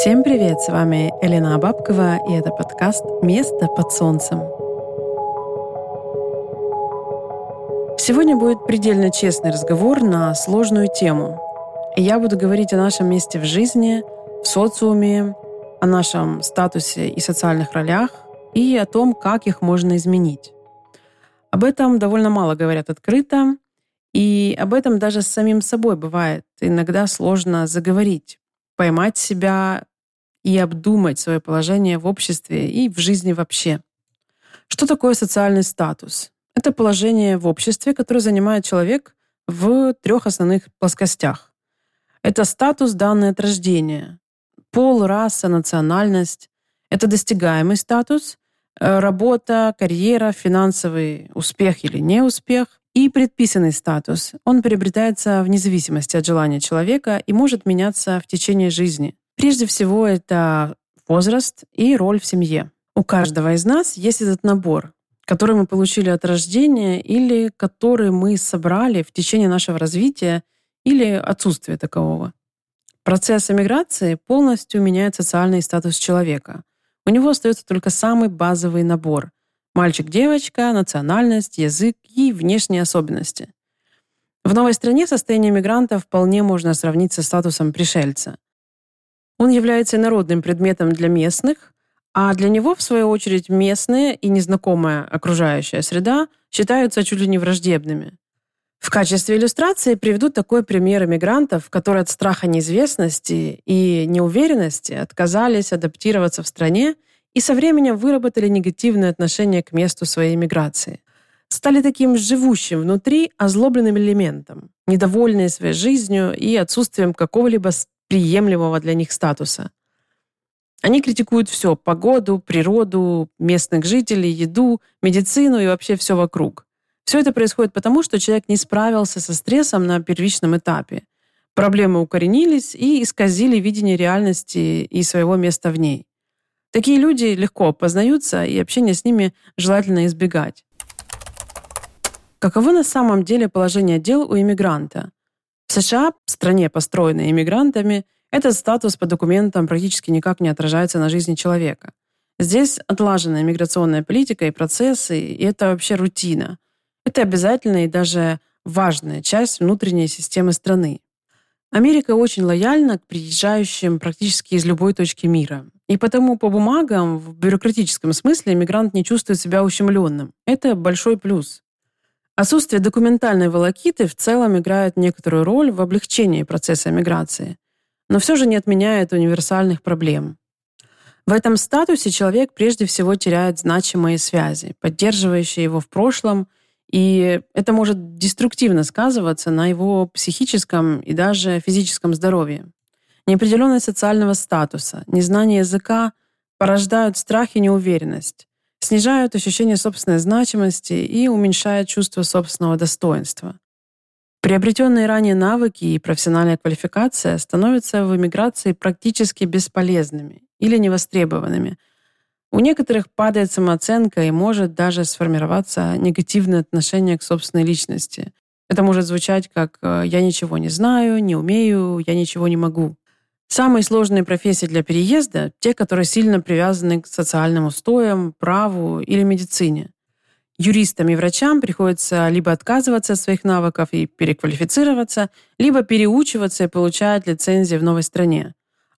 Всем привет! С вами Елена Бабкова, и это подкаст «Место под солнцем». Сегодня будет предельно честный разговор на сложную тему. Я буду говорить о нашем месте в жизни, в социуме, о нашем статусе и социальных ролях, и о том, как их можно изменить. Об этом довольно мало говорят открыто, и об этом даже с самим собой бывает иногда сложно заговорить, поймать себя и обдумать свое положение в обществе и в жизни вообще. Что такое социальный статус? Это положение в обществе, которое занимает человек в трех основных плоскостях. Это статус, данный от рождения. Пол, раса, национальность. Это достигаемый статус, э, работа, карьера, финансовый успех или неуспех. И предписанный статус. Он приобретается вне зависимости от желания человека и может меняться в течение жизни. Прежде всего, это возраст и роль в семье. У каждого из нас есть этот набор, который мы получили от рождения или который мы собрали в течение нашего развития или отсутствия такового. Процесс эмиграции полностью меняет социальный статус человека. У него остается только самый базовый набор – мальчик-девочка, национальность, язык и внешние особенности. В новой стране состояние мигранта вполне можно сравнить со статусом пришельца – он является инородным предметом для местных, а для него, в свою очередь, местные и незнакомая окружающая среда считаются чуть ли не враждебными. В качестве иллюстрации приведу такой пример иммигрантов, которые от страха неизвестности и неуверенности отказались адаптироваться в стране и со временем выработали негативное отношение к месту своей миграции. Стали таким живущим внутри озлобленным элементом, недовольные своей жизнью и отсутствием какого-либо приемлемого для них статуса. Они критикуют все – погоду, природу, местных жителей, еду, медицину и вообще все вокруг. Все это происходит потому, что человек не справился со стрессом на первичном этапе. Проблемы укоренились и исказили видение реальности и своего места в ней. Такие люди легко познаются, и общение с ними желательно избегать. Каково на самом деле положение дел у иммигранта? В США, стране, построенной иммигрантами, этот статус по документам практически никак не отражается на жизни человека. Здесь отлаженная миграционная политика и процессы, и это вообще рутина. Это обязательная и даже важная часть внутренней системы страны. Америка очень лояльна к приезжающим практически из любой точки мира. И потому по бумагам, в бюрократическом смысле, мигрант не чувствует себя ущемленным. Это большой плюс. Отсутствие документальной волокиты в целом играет некоторую роль в облегчении процесса миграции, но все же не отменяет универсальных проблем. В этом статусе человек прежде всего теряет значимые связи, поддерживающие его в прошлом, и это может деструктивно сказываться на его психическом и даже физическом здоровье. Неопределенность социального статуса, незнание языка порождают страх и неуверенность, снижают ощущение собственной значимости и уменьшают чувство собственного достоинства. Приобретенные ранее навыки и профессиональная квалификация становятся в эмиграции практически бесполезными или невостребованными. У некоторых падает самооценка и может даже сформироваться негативное отношение к собственной личности. Это может звучать как э, «я ничего не знаю, не умею, я ничего не могу». Самые сложные профессии для переезда – те, которые сильно привязаны к социальным устоям, праву или медицине. Юристам и врачам приходится либо отказываться от своих навыков и переквалифицироваться, либо переучиваться и получать лицензии в новой стране.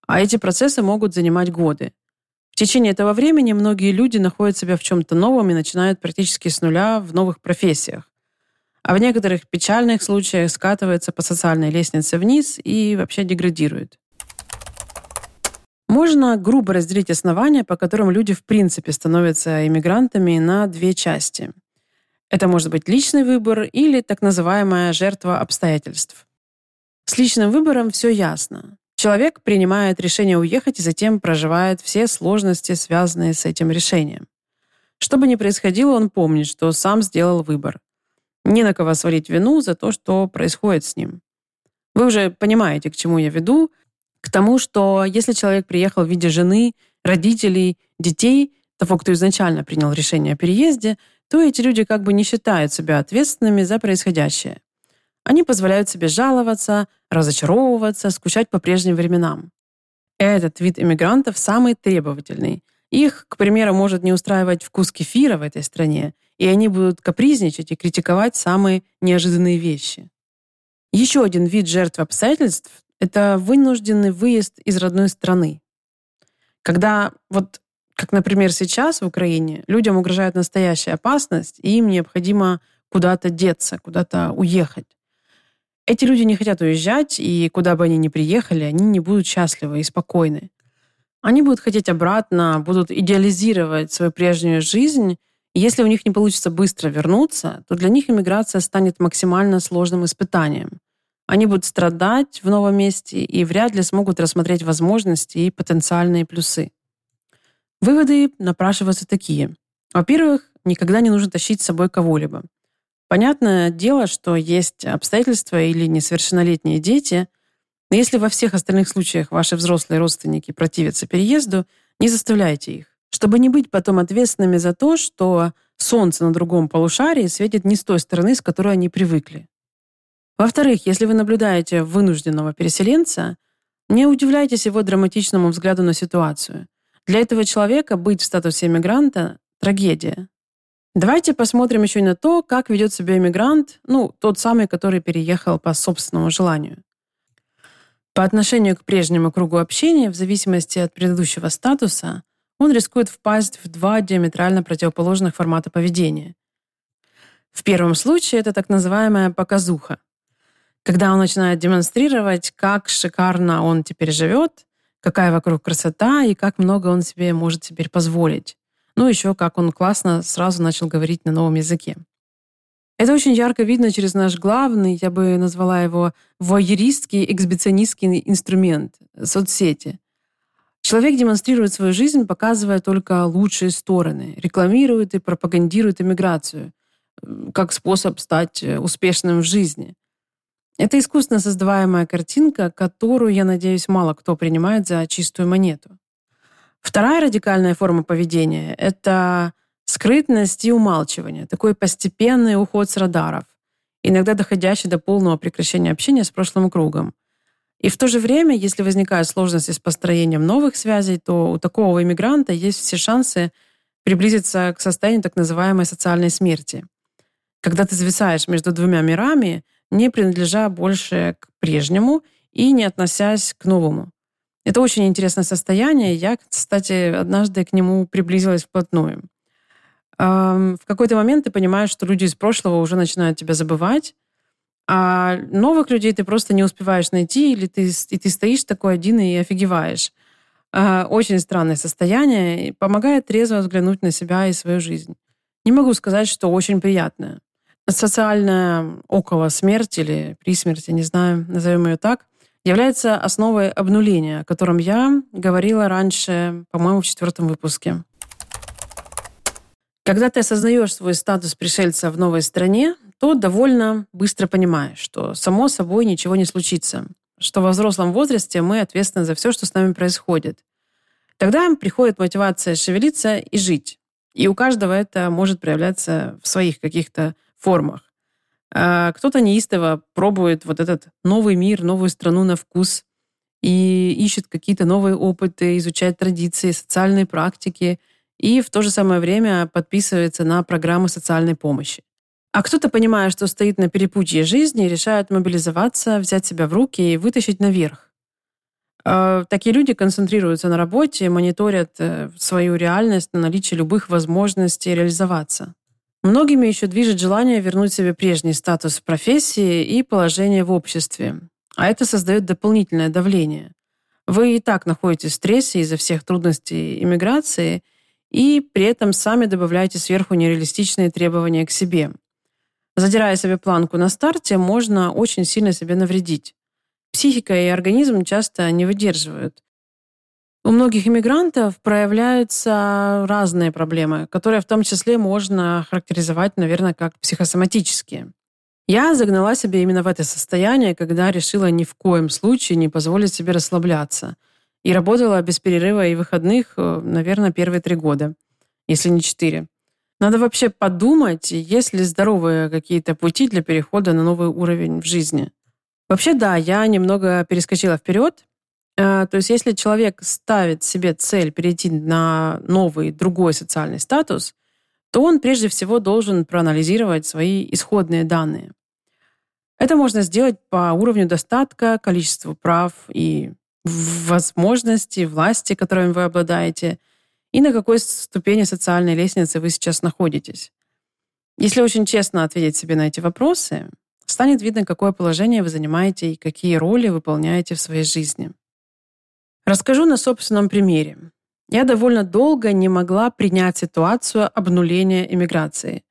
А эти процессы могут занимать годы. В течение этого времени многие люди находят себя в чем-то новом и начинают практически с нуля в новых профессиях. А в некоторых печальных случаях скатываются по социальной лестнице вниз и вообще деградируют. Можно грубо разделить основания, по которым люди в принципе становятся иммигрантами, на две части. Это может быть личный выбор или так называемая жертва обстоятельств. С личным выбором все ясно. Человек принимает решение уехать и затем проживает все сложности, связанные с этим решением. Что бы ни происходило, он помнит, что сам сделал выбор. Не на кого свалить вину за то, что происходит с ним. Вы уже понимаете, к чему я веду, к тому, что если человек приехал в виде жены, родителей, детей, того, кто изначально принял решение о переезде, то эти люди как бы не считают себя ответственными за происходящее. Они позволяют себе жаловаться, разочаровываться, скучать по прежним временам. Этот вид иммигрантов самый требовательный. Их, к примеру, может не устраивать вкус кефира в этой стране, и они будут капризничать и критиковать самые неожиданные вещи. Еще один вид жертв обстоятельств – это вынужденный выезд из родной страны. Когда вот как, например, сейчас в Украине, людям угрожает настоящая опасность, и им необходимо куда-то деться, куда-то уехать. Эти люди не хотят уезжать, и куда бы они ни приехали, они не будут счастливы и спокойны. Они будут хотеть обратно, будут идеализировать свою прежнюю жизнь. И если у них не получится быстро вернуться, то для них иммиграция станет максимально сложным испытанием. Они будут страдать в новом месте и вряд ли смогут рассмотреть возможности и потенциальные плюсы. Выводы напрашиваются такие. Во-первых, никогда не нужно тащить с собой кого-либо. Понятное дело, что есть обстоятельства или несовершеннолетние дети, но если во всех остальных случаях ваши взрослые родственники противятся переезду, не заставляйте их, чтобы не быть потом ответственными за то, что солнце на другом полушарии светит не с той стороны, с которой они привыкли. Во-вторых, если вы наблюдаете вынужденного переселенца, не удивляйтесь его драматичному взгляду на ситуацию. Для этого человека быть в статусе иммигранта – трагедия. Давайте посмотрим еще и на то, как ведет себя иммигрант, ну, тот самый, который переехал по собственному желанию. По отношению к прежнему кругу общения, в зависимости от предыдущего статуса, он рискует впасть в два диаметрально противоположных формата поведения. В первом случае это так называемая показуха, когда он начинает демонстрировать, как шикарно он теперь живет, какая вокруг красота и как много он себе может теперь позволить. Ну, еще как он классно сразу начал говорить на новом языке. Это очень ярко видно через наш главный, я бы назвала его воеристский, эксбиционистский инструмент — соцсети. Человек демонстрирует свою жизнь, показывая только лучшие стороны, рекламирует и пропагандирует иммиграцию как способ стать э, успешным в жизни. Это искусственно создаваемая картинка, которую, я надеюсь, мало кто принимает за чистую монету. Вторая радикальная форма поведения — это скрытность и умалчивание, такой постепенный уход с радаров, иногда доходящий до полного прекращения общения с прошлым кругом. И в то же время, если возникают сложности с построением новых связей, то у такого иммигранта есть все шансы приблизиться к состоянию так называемой социальной смерти. Когда ты зависаешь между двумя мирами, не принадлежа больше к прежнему и не относясь к новому. Это очень интересное состояние. Я, кстати, однажды к нему приблизилась вплотную. В какой-то момент ты понимаешь, что люди из прошлого уже начинают тебя забывать, а новых людей ты просто не успеваешь найти, или ты, и ты стоишь такой один и офигеваешь. А, очень странное состояние. Помогает трезво взглянуть на себя и свою жизнь. Не могу сказать, что очень приятное. Социальная около смерти или при смерти, не знаю, назовем ее так, является основой обнуления, о котором я говорила раньше, по-моему, в четвертом выпуске. Когда ты осознаешь свой статус пришельца в новой стране, то довольно быстро понимаешь, что само собой ничего не случится, что во взрослом возрасте мы ответственны за все, что с нами происходит. Тогда приходит мотивация шевелиться и жить. И у каждого это может проявляться в своих каких-то формах. А кто-то неистово пробует вот этот новый мир, новую страну на вкус и ищет какие-то новые опыты, изучает традиции, социальные практики и в то же самое время подписывается на программы социальной помощи. А кто-то, понимая, что стоит на перепутье жизни, решает мобилизоваться, взять себя в руки и вытащить наверх. А такие люди концентрируются на работе, мониторят э, свою реальность на наличие любых возможностей реализоваться. Многими еще движет желание вернуть себе прежний статус в профессии и положение в обществе. А это создает дополнительное давление. Вы и так находитесь в стрессе из-за всех трудностей иммиграции, и при этом сами добавляете сверху нереалистичные требования к себе. Задирая себе планку на старте, можно очень сильно себе навредить. Психика и организм часто не выдерживают. У многих иммигрантов проявляются разные проблемы, которые в том числе можно характеризовать, наверное, как психосоматические. Я загнала себя именно в это состояние, когда решила ни в коем случае не позволить себе расслабляться. И работала без перерыва и выходных, э, наверное, первые три года, если не четыре. Надо вообще подумать, есть ли здоровые какие-то пути для перехода на новый уровень в жизни. Вообще, да, я немного перескочила вперед. Э, то есть, если человек ставит себе цель перейти на новый, другой социальный статус, то он прежде всего должен проанализировать свои исходные данные. Это можно сделать по уровню достатка, количеству прав и возможностей, власти, которыми вы обладаете – и на какой ступени социальной лестницы вы сейчас находитесь. Если очень честно ответить себе на эти вопросы, станет видно, какое положение вы занимаете и какие роли выполняете в своей жизни. Расскажу на собственном примере. Я довольно долго не могла принять ситуацию обнуления иммиграции.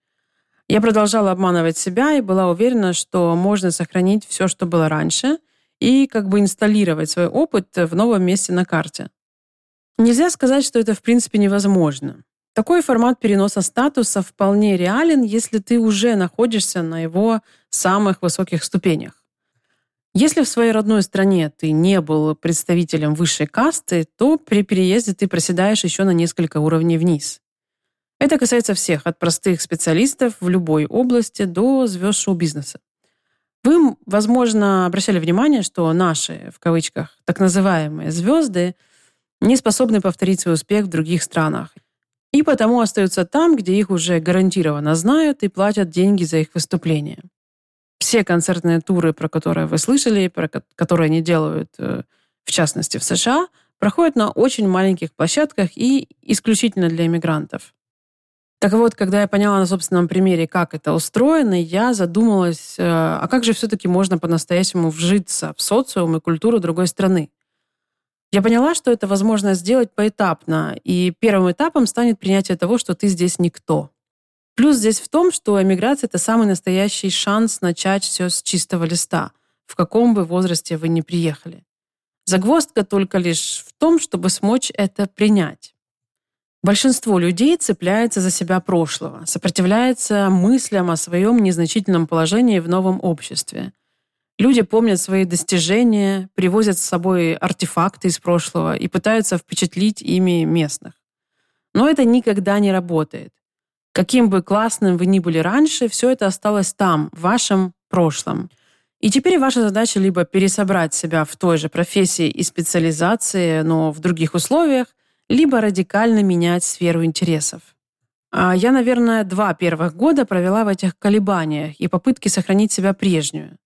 Я продолжала обманывать себя и была уверена, что можно сохранить все, что было раньше, и как бы инсталлировать свой опыт в новом месте на карте. Нельзя сказать, что это в принципе невозможно. Такой формат переноса статуса вполне реален, если ты уже находишься на его самых высоких ступенях. Если в своей родной стране ты не был представителем высшей касты, то при переезде ты проседаешь еще на несколько уровней вниз. Это касается всех, от простых специалистов в любой области до звезд шоу-бизнеса. Вы, возможно, обращали внимание, что наши, в кавычках, так называемые звезды – не способны повторить свой успех в других странах. И потому остаются там, где их уже гарантированно знают и платят деньги за их выступления. Все концертные туры, про которые вы слышали, про которые они делают, э, в частности, в США, проходят на очень маленьких площадках и исключительно для иммигрантов. Так вот, когда я поняла на собственном примере, как это устроено, я задумалась, э, а как же все-таки можно по-настоящему вжиться в социум и культуру другой страны? Я поняла, что это возможно сделать поэтапно, и первым этапом станет принятие того, что ты здесь никто. Плюс здесь в том, что эмиграция — это самый настоящий шанс начать все с чистого листа, в каком бы возрасте вы ни приехали. Загвоздка только лишь в том, чтобы смочь это принять. Большинство людей цепляется за себя прошлого, сопротивляется мыслям о своем незначительном положении в новом обществе. Люди помнят свои достижения, привозят с собой артефакты из прошлого и пытаются впечатлить ими местных. Но это никогда не работает. Каким бы классным вы ни были раньше, все это осталось там, в вашем прошлом. И теперь ваша задача либо пересобрать себя в той же профессии и специализации, но в других условиях, либо радикально менять сферу интересов. А я, наверное, два первых года провела в этих колебаниях и попытке сохранить себя прежнюю.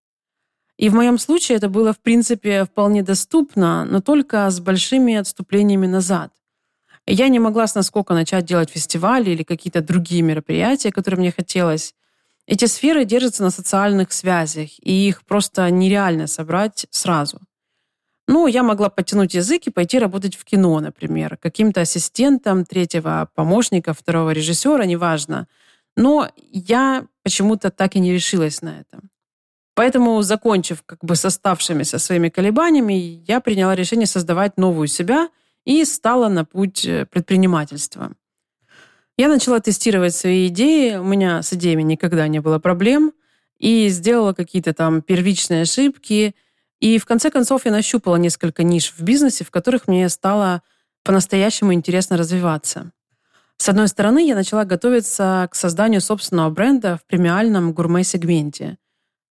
И в моем случае это было, в принципе, вполне доступно, но только с большими отступлениями назад. Я не могла с насколько начать делать фестивали или какие-то другие мероприятия, которые мне хотелось. Эти сферы держатся на социальных связях, и их просто нереально собрать сразу. Ну, я могла подтянуть язык и пойти работать в кино, например, каким-то ассистентом третьего помощника, второго режиссера, неважно. Но я почему-то так и не решилась на это. Поэтому, закончив как бы с оставшимися своими колебаниями, я приняла решение создавать новую себя и стала на путь э, предпринимательства. Я начала тестировать свои идеи, у меня с идеями никогда не было проблем, и сделала какие-то там первичные ошибки, и в конце концов я нащупала несколько ниш в бизнесе, в которых мне стало по-настоящему интересно развиваться. С одной стороны, я начала готовиться к созданию собственного бренда в премиальном гурме-сегменте –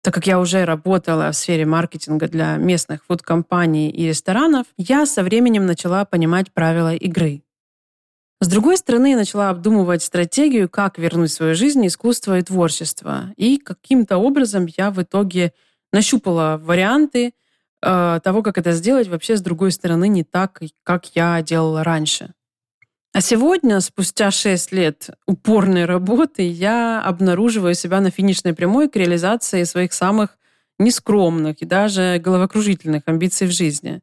так как я уже работала в сфере маркетинга для местных фуд-компаний и ресторанов, я со временем начала понимать правила игры. С другой стороны, я начала обдумывать стратегию, как вернуть в свою жизнь искусство и творчество. И каким-то образом я в итоге нащупала варианты э, того, как это сделать вообще с другой стороны не так, как я делала раньше. А сегодня, спустя 6 лет упорной работы, я обнаруживаю себя на финишной прямой к реализации своих самых нескромных и даже головокружительных амбиций в жизни.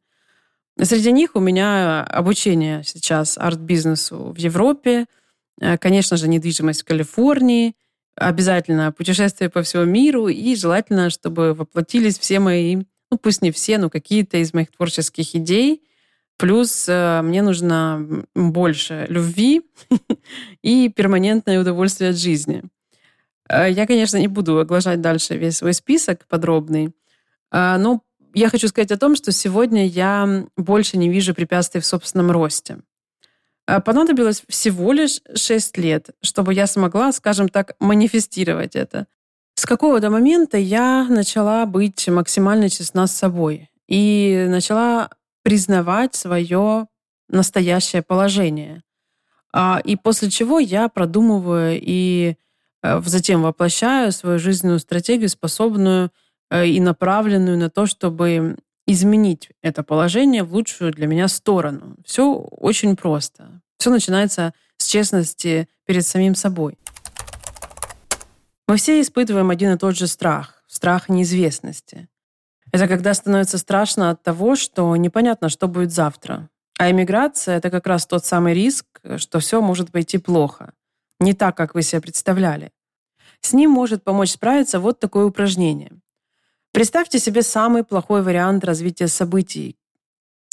Среди них у меня обучение сейчас арт-бизнесу в Европе, э, конечно же, недвижимость в Калифорнии, обязательно путешествие по всему миру и желательно, чтобы воплотились все мои, ну пусть не все, но какие-то из моих творческих идей – Плюс э, мне нужно больше любви и перманентное удовольствие от жизни. Э, я, конечно, не буду оглашать дальше весь свой список подробный, э, но я хочу сказать о том, что сегодня я больше не вижу препятствий в собственном росте. Понадобилось всего лишь 6 лет, чтобы я смогла, скажем так, манифестировать это. С какого-то момента я начала быть максимально честна с собой и начала признавать свое настоящее положение. А, и после чего я продумываю и э, затем воплощаю свою жизненную стратегию, способную э, и направленную на то, чтобы изменить это положение в лучшую для меня сторону. Все очень просто. Все начинается с честности перед самим собой. Мы все испытываем один и тот же страх. Страх неизвестности. Это когда становится страшно от того, что непонятно, что будет завтра. А иммиграция — это как раз тот самый риск, что все может пойти плохо. Не так, как вы себе представляли. С ним может помочь справиться вот такое упражнение. Представьте себе самый плохой вариант развития событий.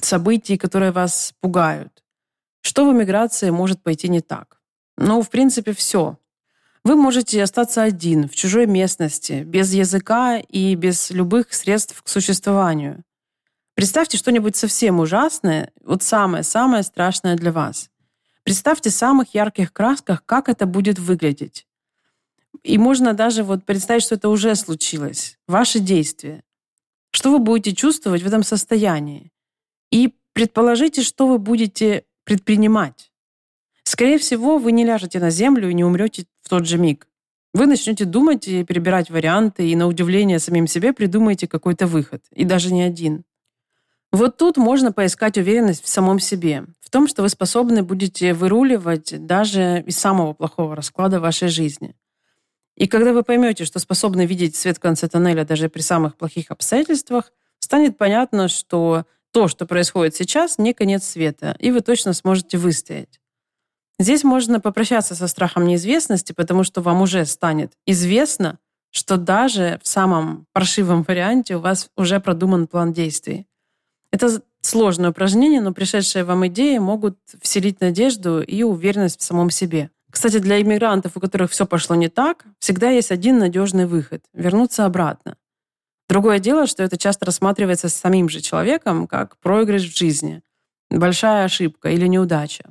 Событий, которые вас пугают. Что в эмиграции может пойти не так? Ну, в принципе, все. Вы можете остаться один, в чужой местности, без языка и без любых средств к существованию. Представьте что-нибудь совсем ужасное, вот самое-самое страшное для вас. Представьте в самых ярких красках, как это будет выглядеть. И можно даже вот представить, что это уже случилось. Ваши действия. Что вы будете чувствовать в этом состоянии? И предположите, что вы будете предпринимать. Скорее всего, вы не ляжете на землю и не умрете в тот же миг. Вы начнете думать и перебирать варианты, и на удивление самим себе придумаете какой-то выход. И даже не один. Вот тут можно поискать уверенность в самом себе, в том, что вы способны будете выруливать даже из самого плохого расклада вашей жизни. И когда вы поймете, что способны видеть свет в конце тоннеля даже при самых плохих обстоятельствах, станет понятно, что то, что происходит сейчас, не конец света, и вы точно сможете выстоять. Здесь можно попрощаться со страхом неизвестности, потому что вам уже станет известно, что даже в самом паршивом варианте у вас уже продуман план действий. Это сложное упражнение, но пришедшие вам идеи могут вселить надежду и уверенность в самом себе. Кстати, для иммигрантов, у которых все пошло не так, всегда есть один надежный выход – вернуться обратно. Другое дело, что это часто рассматривается самим же человеком как проигрыш в жизни, большая ошибка или неудача.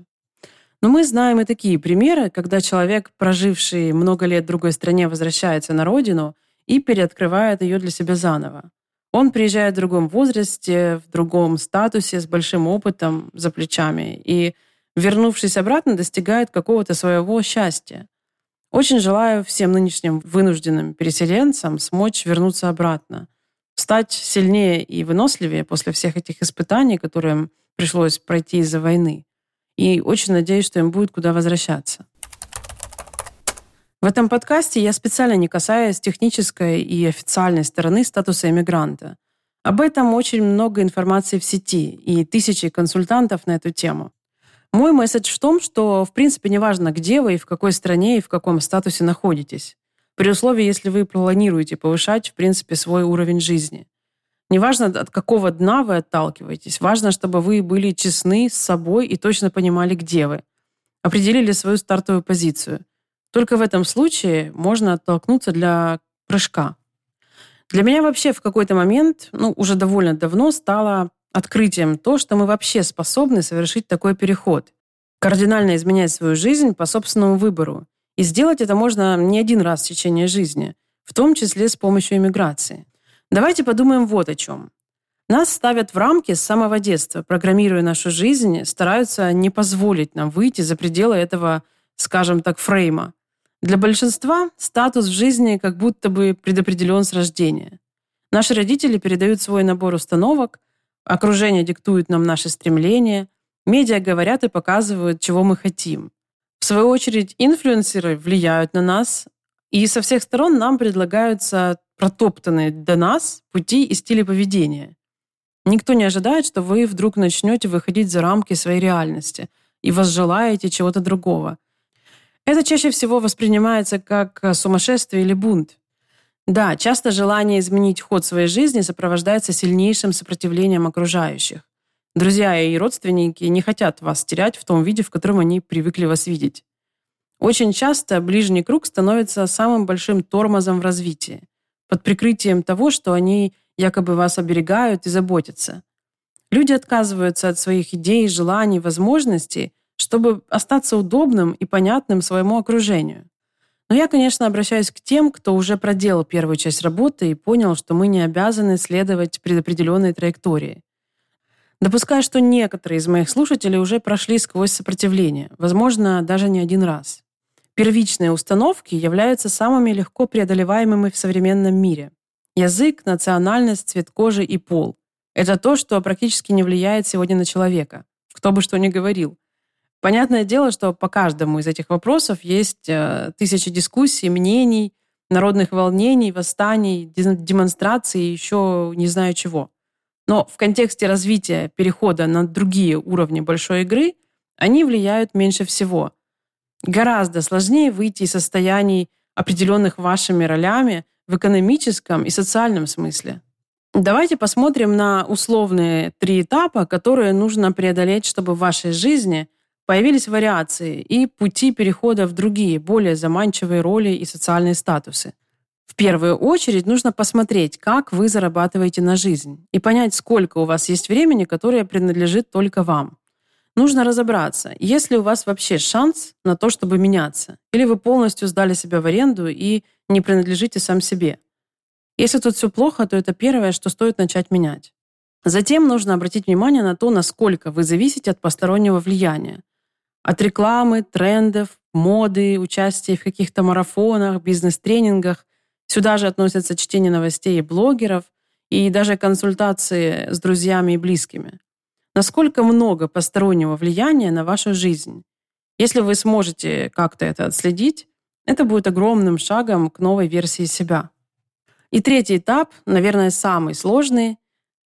Но мы знаем и такие примеры, когда человек, проживший много лет в другой стране, возвращается на родину и переоткрывает ее для себя заново. Он приезжает в другом возрасте, в другом статусе, с большим опытом за плечами. И, вернувшись обратно, достигает какого-то своего счастья. Очень желаю всем нынешним вынужденным переселенцам смочь вернуться обратно, стать сильнее и выносливее после всех этих испытаний, которые им пришлось пройти из-за войны. И очень надеюсь, что им будет куда возвращаться. В этом подкасте я специально не касаюсь технической и официальной стороны статуса иммигранта. Об этом очень много информации в сети и тысячи консультантов на эту тему. Мой месседж в том, что в принципе неважно, где вы и в какой стране и в каком статусе находитесь. При условии, если вы планируете повышать, в принципе, свой уровень жизни. Неважно, от какого дна вы отталкиваетесь. Важно, чтобы вы были честны с собой и точно понимали, где вы. Определили свою стартовую позицию – только в этом случае можно оттолкнуться для прыжка. Для меня вообще в какой-то момент, ну, уже довольно давно стало открытием то, что мы вообще способны совершить такой переход. Кардинально изменять свою жизнь по собственному выбору. И сделать это можно не один раз в течение жизни, в том числе с помощью иммиграции. Давайте подумаем вот о чем. Нас ставят в рамки с самого детства, программируя нашу жизнь, стараются не позволить нам выйти за пределы этого, скажем так, фрейма. Для большинства статус в жизни как будто бы предопределен с рождения. Наши родители передают свой набор установок, окружение диктует нам наши стремления, медиа говорят и показывают, чего мы хотим. В свою очередь, инфлюенсеры влияют на нас, и со всех сторон нам предлагаются протоптанные до нас пути и стили поведения. Никто не ожидает, что вы вдруг начнете выходить за рамки своей реальности и возжелаете чего-то другого – это чаще всего воспринимается как э, сумасшествие или бунт. Да, часто желание изменить ход своей жизни сопровождается сильнейшим сопротивлением окружающих. Друзья и родственники не хотят вас терять в том виде, в котором они привыкли вас видеть. Очень часто ближний круг становится самым большим тормозом в развитии, под прикрытием того, что они якобы вас оберегают и заботятся. Люди отказываются от своих идей, желаний, возможностей, чтобы остаться удобным и понятным своему окружению. Но я, конечно, обращаюсь к тем, кто уже проделал первую часть работы и понял, что мы не обязаны следовать предопределенной траектории. Допускаю, что некоторые из моих слушателей уже прошли сквозь сопротивление, возможно, даже не один раз. Первичные установки являются самыми легко преодолеваемыми в современном мире. Язык, национальность, цвет кожи и пол – это то, что практически не влияет сегодня на человека, кто бы что ни говорил. Понятное дело, что по каждому из этих вопросов есть э, тысячи дискуссий, мнений, народных волнений, восстаний, демонстраций и еще не знаю чего. Но в контексте развития перехода на другие уровни большой игры они влияют меньше всего – Гораздо сложнее выйти из состояний, определенных вашими ролями, в экономическом и социальном смысле. Давайте посмотрим на условные три этапа, которые нужно преодолеть, чтобы в вашей жизни появились вариации и пути перехода в другие, более заманчивые роли и социальные статусы. В первую очередь нужно посмотреть, как вы зарабатываете на жизнь и понять, сколько у вас есть времени, которое принадлежит только вам. Нужно разобраться, есть ли у вас вообще шанс на то, чтобы меняться, или вы полностью сдали себя в аренду и не принадлежите сам себе. Если тут все плохо, то это первое, что стоит начать менять. Затем нужно обратить внимание на то, насколько вы зависите от постороннего влияния. От рекламы, трендов, моды, участия в каких-то марафонах, бизнес-тренингах. Сюда же относятся чтение новостей и блогеров, и даже консультации с друзьями и близкими насколько много постороннего влияния на вашу жизнь. Если вы сможете как-то это отследить, это будет огромным шагом к новой версии себя. И третий этап, наверное, самый сложный,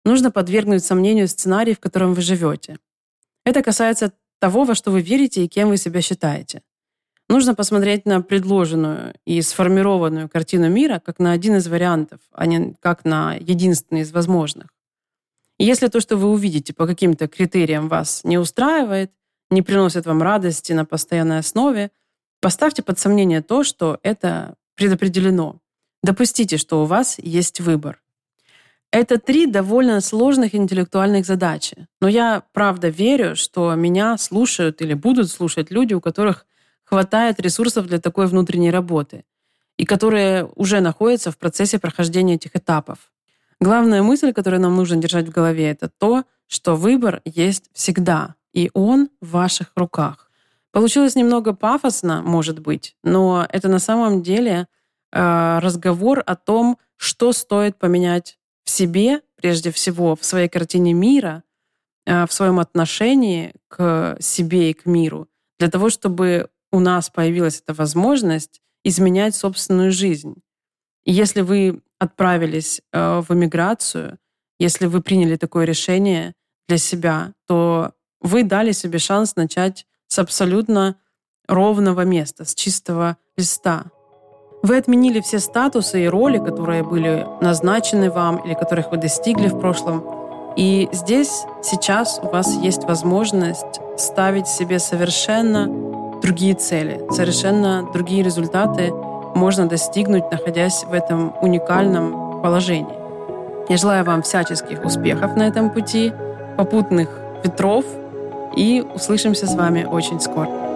нужно подвергнуть сомнению сценарий, в котором вы живете. Это касается того, во что вы верите и кем вы себя считаете. Нужно посмотреть на предложенную и сформированную картину мира как на один из вариантов, а не как на единственный из возможных. Если то, что вы увидите по каким-то критериям вас не устраивает, не приносит вам радости на постоянной основе, поставьте под сомнение то, что это предопределено. Допустите, что у вас есть выбор. Это три довольно сложных интеллектуальных задачи. Но я правда верю, что меня слушают или будут слушать люди, у которых хватает ресурсов для такой внутренней работы и которые уже находятся в процессе прохождения этих этапов. Главная мысль, которую нам нужно держать в голове, это то, что выбор есть всегда, и он в ваших руках. Получилось немного пафосно, может быть, но это на самом деле э, разговор о том, что стоит поменять в себе, прежде всего, в своей картине мира, э, в своем отношении к себе и к миру, для того, чтобы у нас появилась эта возможность изменять собственную жизнь. И если вы отправились э, в эмиграцию, если вы приняли такое решение для себя, то вы дали себе шанс начать с абсолютно ровного места, с чистого листа. Вы отменили все статусы и роли, которые были назначены вам или которых вы достигли в прошлом. И здесь, сейчас у вас есть возможность ставить себе совершенно другие цели, совершенно другие результаты, можно достигнуть, находясь в этом уникальном положении. Я желаю вам всяческих успехов на этом пути, попутных ветров и услышимся с вами очень скоро.